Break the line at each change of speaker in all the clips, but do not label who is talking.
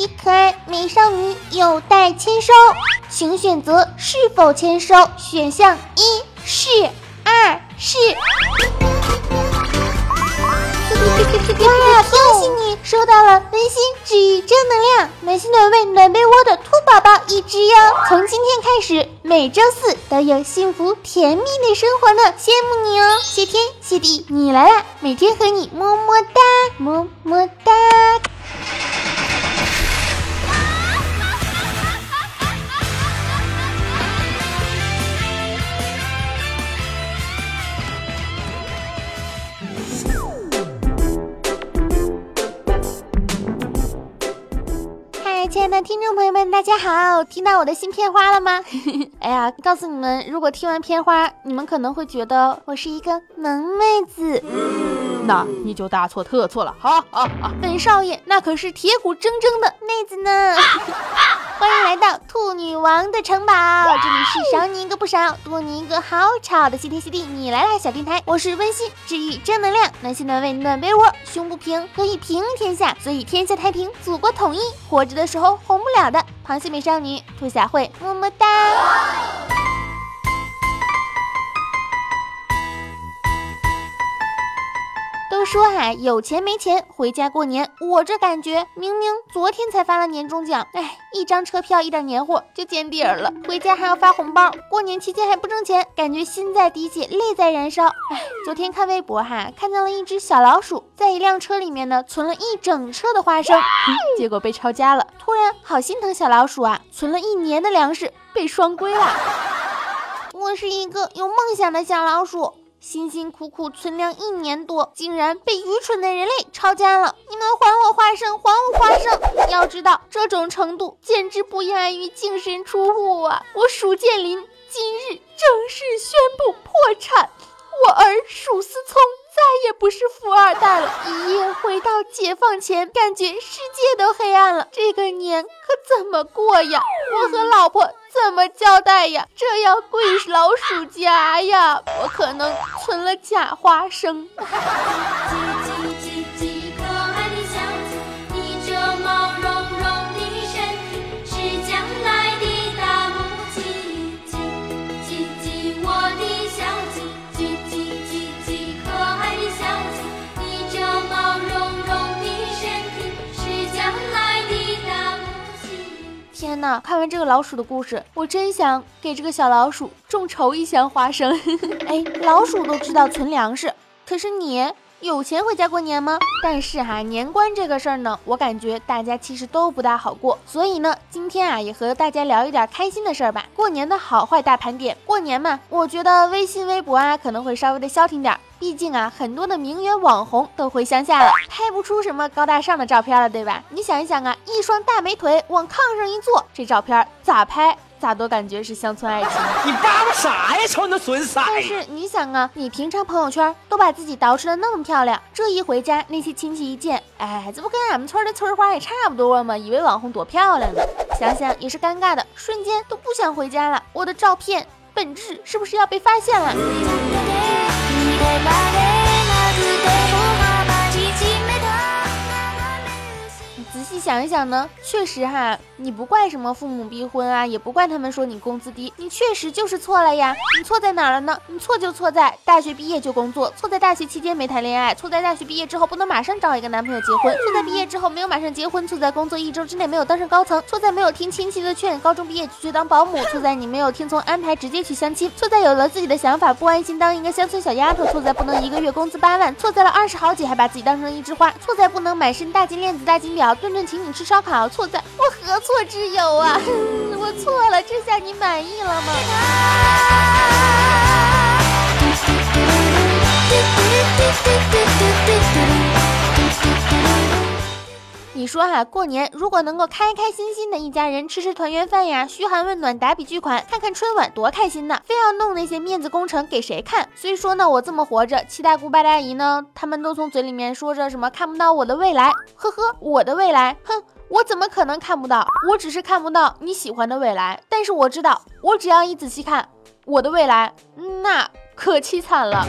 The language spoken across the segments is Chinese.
的可爱美少女有待签收，请选择是否签收。选项一是，二是。哇！恭喜你收到了温馨治愈正能量暖心暖胃暖被窝的兔宝宝一只哟！从今天开始，每周四都有幸福甜蜜的生活呢，羡慕你哦！谢天谢地，你来啦！每天和你么么哒，么么哒。亲爱的听众朋友们，大家好！听到我的新片花了吗？哎呀，告诉你们，如果听完片花，你们可能会觉得我是一个萌妹子，
那你就大错特错了。好好好，
本少爷那可是铁骨铮铮的妹子呢。欢迎来到兔女王的城堡，这里是少你一个不少，多你一个好吵的谢天谢地你来啦小电台，我是温馨治愈正能量，暖心暖胃暖被窝，胸不平可以平天下，所以天下太平，祖国统一，活着的时候红不了的螃蟹美少女兔小慧，么么哒。说哈，有钱没钱回家过年。我这感觉，明明昨天才发了年终奖，哎，一张车票，一点年货就见底儿了。回家还要发红包，过年期间还不挣钱，感觉心在滴血，泪在燃烧。哎，昨天看微博哈，看见了一只小老鼠在一辆车里面呢，存了一整车的花生，结果被抄家了。突然好心疼小老鼠啊，存了一年的粮食被双规了。我是一个有梦想的小老鼠。辛辛苦苦存粮一年多，竟然被愚蠢的人类抄家了！你们还我花生，还我花生！要知道，这种程度简直不亚于净身出户啊！我鼠建林今日正式宣布破产，我儿鼠思聪再也不是富二代了。一夜回到解放前，感觉世界都黑暗了。这个年可怎么过呀？我和老婆。怎么交代呀？这要跪老鼠夹呀！我可能存了假花生。看完这个老鼠的故事，我真想给这个小老鼠众筹一箱花生。哎，老鼠都知道存粮食，可是你有钱回家过年吗？但是哈，年关这个事儿呢，我感觉大家其实都不大好过。所以呢，今天啊，也和大家聊一点开心的事儿吧。过年的好坏大盘点。过年嘛，我觉得微信、微博啊，可能会稍微的消停点。毕竟啊，很多的名媛网红都回乡下了，拍不出什么高大上的照片了，对吧？你想一想啊，一双大美腿往炕上一坐，这照片咋拍咋都感觉是乡村爱情。
你叭叭啥呀，瞅你那损色！
但是你想啊，你平常朋友圈都把自己捯饬的那么漂亮，这一回家，那些亲戚一见，哎，这不跟俺们村的村花也差不多吗？以为网红多漂亮呢，想想也是尴尬的，瞬间都不想回家了。我的照片本质是不是要被发现了？细想一想呢，确实哈，你不怪什么父母逼婚啊，也不怪他们说你工资低，你确实就是错了呀。你错在哪儿了呢？你错就错在大学毕业就工作，错在大学期间没谈恋爱，错在大学毕业之后不能马上找一个男朋友结婚，错在毕业之后没有马上结婚，错在工作一周之内没有当上高层，错在没有听亲戚的劝，高中毕业就去当保姆，错在你没有听从安排直接去相亲，错在有了自己的想法不安心当一个乡村小丫头，错在不能一个月工资八万，错在了二十好几还把自己当成一枝花，错在不能满身大金链子大金表，顿顿请你吃烧烤，错在我何错之有啊？我错了，这下你满意了吗？你说哈，过年如果能够开开心心的一家人吃吃团圆饭呀，嘘寒问暖，打笔巨款，看看春晚，多开心呐！非要弄那些面子工程给谁看？所以说呢，我这么活着，七大姑八大姨呢，他们都从嘴里面说着什么看不到我的未来，呵呵，我的未来，哼，我怎么可能看不到？我只是看不到你喜欢的未来，但是我知道，我只要一仔细看我的未来，那可凄惨了。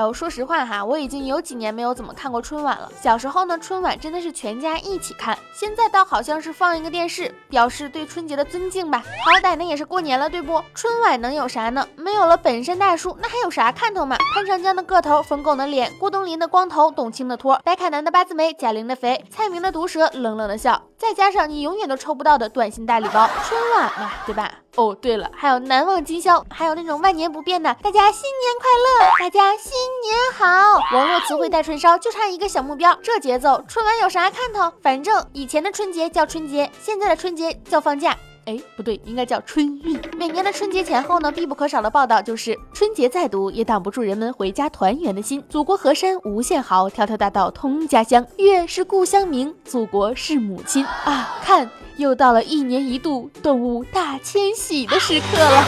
哎呦，说实话哈，我已经有几年没有怎么看过春晚了。小时候呢，春晚真的是全家一起看，现在倒好像是放一个电视，表示对春节的尊敬吧。好歹呢也是过年了，对不？春晚能有啥呢？没有了本山大叔，那还有啥看头嘛？潘长江的个头，冯巩的脸，郭冬临的光头，董卿的托，白凯南的八字眉，贾玲的肥，蔡明的毒舌，冷冷的笑，再加上你永远都抽不到的短信大礼包，春晚嘛，对吧？哦，对了，还有难忘今宵，还有那种万年不变的，大家新年快乐，大家新年好。网络词汇带春烧，就差一个小目标，这节奏春晚有啥看头？反正以前的春节叫春节，现在的春节叫放假。哎，不对，应该叫春运。每年的春节前后呢，必不可少的报道就是春节再堵也挡不住人们回家团圆的心。祖国河山无限好，条条大道通家乡。月是故乡明，祖国是母亲啊！看。又到了一年一度动物大迁徙的时刻了。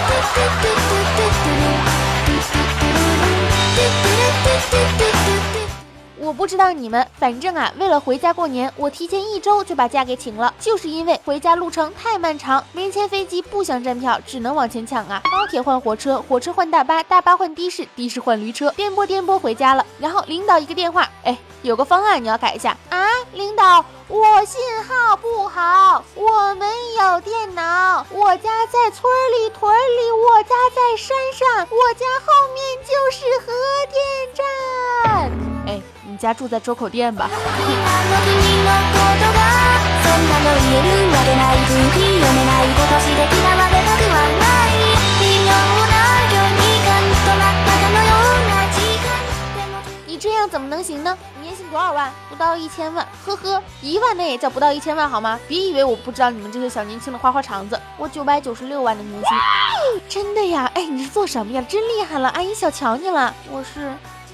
我不知道你们，反正啊，为了回家过年，我提前一周就把假给请了，就是因为回家路程太漫长，没钱飞机，不想站票，只能往前抢啊。高铁换火车，火车换大巴，大巴换的士，的士换驴车，颠簸颠簸回家了。然后领导一个电话，哎，有个方案你要改一下啊，领导。我信号不好，我没有电脑，我家在村里，屯里，我家在山上，我家后面就是核电站。哎，你家住在周口店吧？你这样怎么能行呢？年薪多少万？不到一千万，呵呵，一万那也叫不到一千万好吗？别以为我不知道你们这些小年轻的花花肠子，我九百九十六万的年薪，真的呀？哎，你是做什么呀？真厉害了，阿姨小瞧你了。我是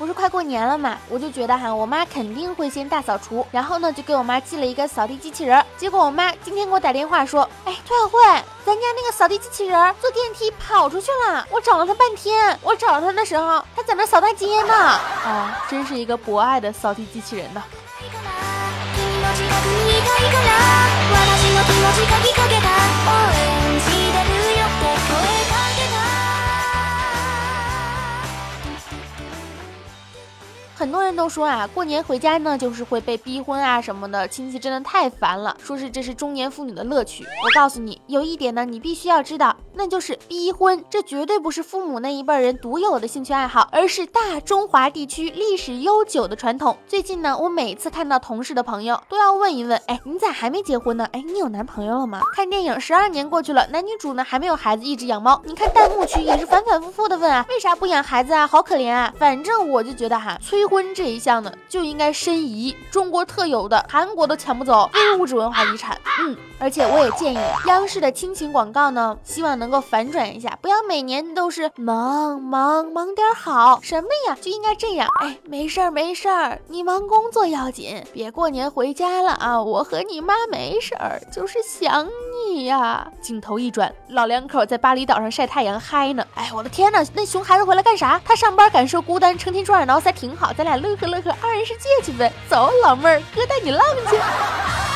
不是快过年了嘛，我就觉得哈，我妈肯定会先大扫除，然后呢就给我妈寄了一个扫地机器人。结果我妈今天给我打电话说，哎，兔小慧，咱家那个扫地机器人坐电梯跑出去了，我找了它半天，我找它的时候，它在那扫大街呢。
啊，真是一个博爱的扫地机器人呢。
很多人都说啊，过年回家呢，就是会被逼婚啊什么的，亲戚真的太烦了，说是这是中年妇女的乐趣。我告诉你，有一点呢，你必须要知道，那就是逼婚，这绝对不是父母那一辈人独有的兴趣爱好，而是大中华地区历史悠久的传统。最近呢，我每次看到同事的朋友，都要问一问，哎，你咋还没结婚呢？哎，你有男朋友了吗？看电影十二年过去了，男女主呢还没有孩子，一直养猫。你看弹幕区也是反反复复的问啊，为啥不养孩子啊？好可怜啊！反正我就觉得哈，催。婚这一项呢，就应该申遗，中国特有的，韩国都抢不走，非物质文化遗产。嗯，而且我也建议央视的亲情广告呢，希望能能够反转一下，不要每年都是忙忙忙点好，什么呀，就应该这样。哎，没事儿没事儿，你忙工作要紧，别过年回家了啊，我和你妈没事儿，就是想你呀。镜头一转，老两口在巴厘岛上晒太阳嗨呢。哎，我的天呐，那熊孩子回来干啥？他上班感受孤单，成天抓耳挠腮挺好。咱俩乐呵乐呵，二人世界去呗！走，老妹儿，哥带你浪去。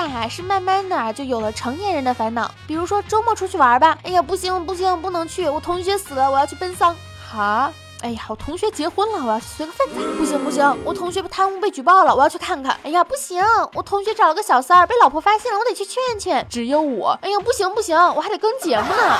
在还是慢慢的就有了成年人的烦恼，比如说周末出去玩吧，哎呀，不行不行，不能去，我同学死了，我要去奔丧。哈。哎呀，我同学结婚了，我要去随个份子。不行不行，我同学贪污被举报了，我要去看看。哎呀，不行，我同学找了个小三儿，被老婆发现了，我得去劝劝。只有我，哎呀，不行不行，我还得更节目呢。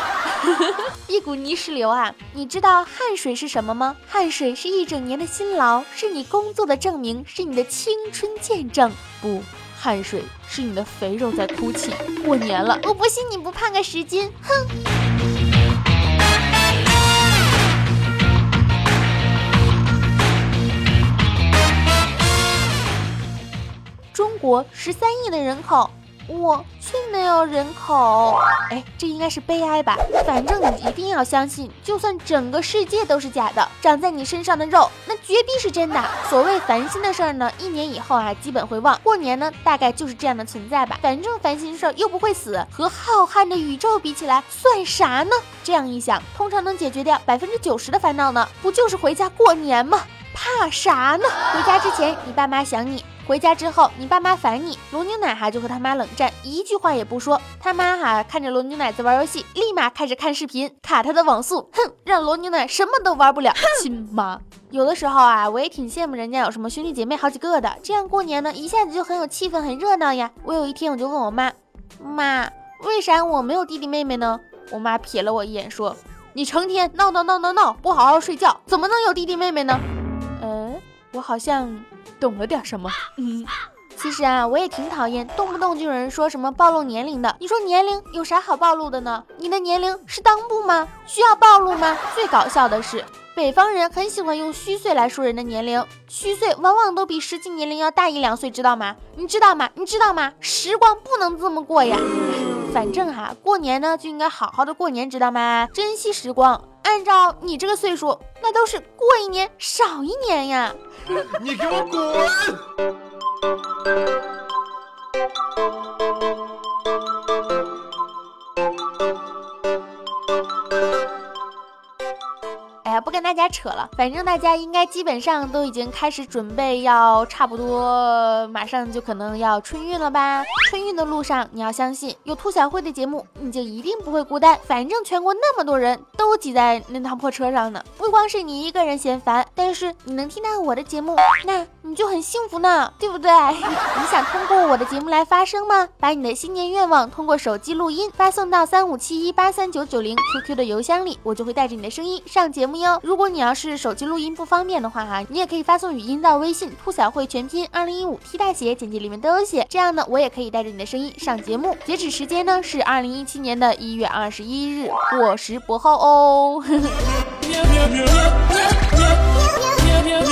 一股泥石流啊！你知道汗水是什么吗？汗水是一整年的辛劳，是你工作的证明，是你的青春见证。
不，汗水是你的肥肉在哭泣。过年了，
我不信你不胖个十斤，哼。中国十三亿的人口，我却没有人口。哎，这应该是悲哀吧？反正你一定要相信，就算整个世界都是假的，长在你身上的肉那绝逼是真的。所谓烦心的事儿呢，一年以后啊基本会忘。过年呢，大概就是这样的存在吧。反正烦心事儿又不会死，和浩瀚的宇宙比起来，算啥呢？这样一想，通常能解决掉百分之九十的烦恼呢，不就是回家过年吗？怕啥呢？回家之前，你爸妈想你；回家之后，你爸妈烦你。罗牛奶哈就和他妈冷战，一句话也不说。他妈哈看着罗牛奶在玩游戏，立马开始看视频，卡他的网速，哼，让罗牛奶什么都玩不了。亲妈，有的时候啊，我也挺羡慕人家有什么兄弟姐妹好几个的，这样过年呢，一下子就很有气氛，很热闹呀。我有一天我就问我妈，妈，为啥我没有弟弟妹妹呢？我妈瞥了我一眼说，你成天闹闹闹闹闹，不好好睡觉，怎么能有弟弟妹妹呢？我好像懂了点什么。嗯，其实啊，我也挺讨厌动不动就有人说什么暴露年龄的。你说年龄有啥好暴露的呢？你的年龄是裆部吗？需要暴露吗？最搞笑的是，北方人很喜欢用虚岁来说人的年龄，虚岁往往都比实际年龄要大一两岁，知道吗？你知道吗？你知道吗？时光不能这么过呀。反正哈，过年呢就应该好好的过年，知道吗？珍惜时光。按照你这个岁数，那都是过一年少一年呀。
你给我滚！
跟大家扯了，反正大家应该基本上都已经开始准备，要差不多马上就可能要春运了吧？春运的路上，你要相信有兔小慧的节目，你就一定不会孤单。反正全国那么多人都挤在那趟破车上呢，不光是你一个人嫌烦，但是你能听到我的节目，那你就很幸福呢，对不对？你想通过我的节目来发声吗？把你的新年愿望通过手机录音发送到三五七一八三九九零 QQ 的邮箱里，我就会带着你的声音上节目哟。如果你要是手机录音不方便的话哈，你也可以发送语音到微信“兔小慧全拼二零一五 T 大写”，简介里面都有写。这样呢，我也可以带着你的声音上节目。截止时间呢是二零一七年的一月二十一日，过时不候哦。喵喵喵喵喵喵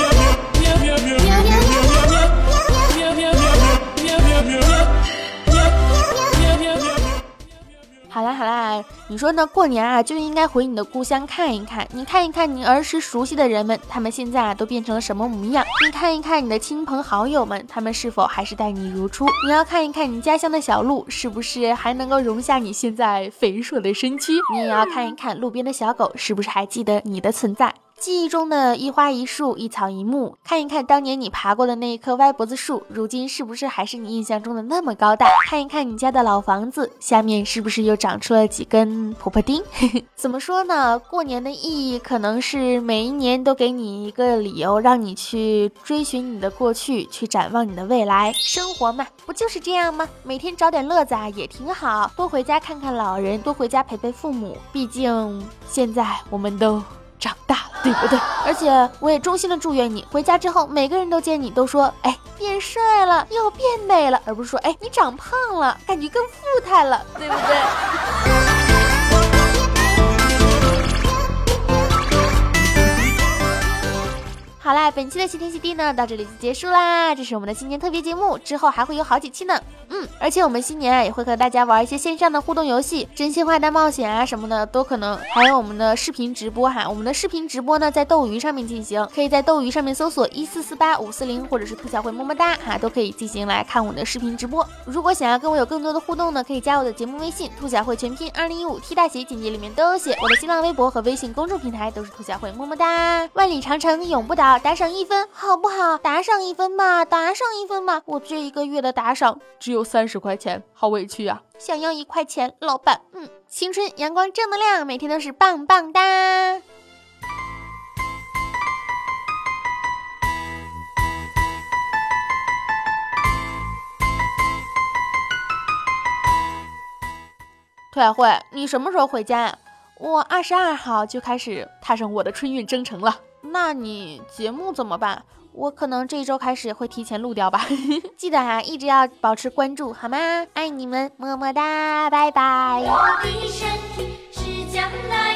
你说呢？过年啊就应该回你的故乡看一看，你看一看你儿时熟悉的人们，他们现在啊都变成了什么模样？你看一看你的亲朋好友们，他们是否还是待你如初？你要看一看你家乡的小路，是不是还能够容下你现在肥硕的身躯？你也要看一看路边的小狗，是不是还记得你的存在？记忆中的一花一树一草一木，看一看当年你爬过的那一棵歪脖子树，如今是不是还是你印象中的那么高大？看一看你家的老房子，下面是不是又长出了几根婆婆丁？怎么说呢？过年的意义可能是每一年都给你一个理由，让你去追寻你的过去，去展望你的未来。生活嘛，不就是这样吗？每天找点乐子啊，也挺好。多回家看看老人，多回家陪陪父母。毕竟现在我们都。长大了，对不对？而且我也衷心的祝愿你回家之后，每个人都见你都说，哎，变帅了，又变美了，而不是说，哎，你长胖了，感觉更富态了，对不对？好啦，本期的谢天谢地呢，到这里就结束啦。这是我们的新年特别节目，之后还会有好几期呢。嗯，而且我们新年啊，也会和大家玩一些线上的互动游戏，真心话大冒险啊什么的都可能。还有我们的视频直播哈，我们的视频直播呢，在斗鱼上面进行，可以在斗鱼上面搜索一四四八五四零，或者是兔小慧么么哒哈，都可以进行来看我们的视频直播。如果想要跟我有更多的互动呢，可以加我的节目微信兔小慧全拼二零一五 T 大写，简介里面都有写。我的新浪微博和微信公众平台都是兔小慧么么哒。万里长城永不倒。打赏一分好不好？打赏一分嘛，打赏一分嘛！我这一个月的打赏只有三十块钱，好委屈呀！想要一块钱，老板。嗯，青春阳光正能量，每天都是棒棒哒。兔小慧，你什么时候回家呀？我二十二号就开始踏上我的春运征程了。那你节目怎么办？我可能这一周开始会提前录掉吧。记得哈，一直要保持关注，好吗？爱你们，么么哒，拜拜。我的身体是将来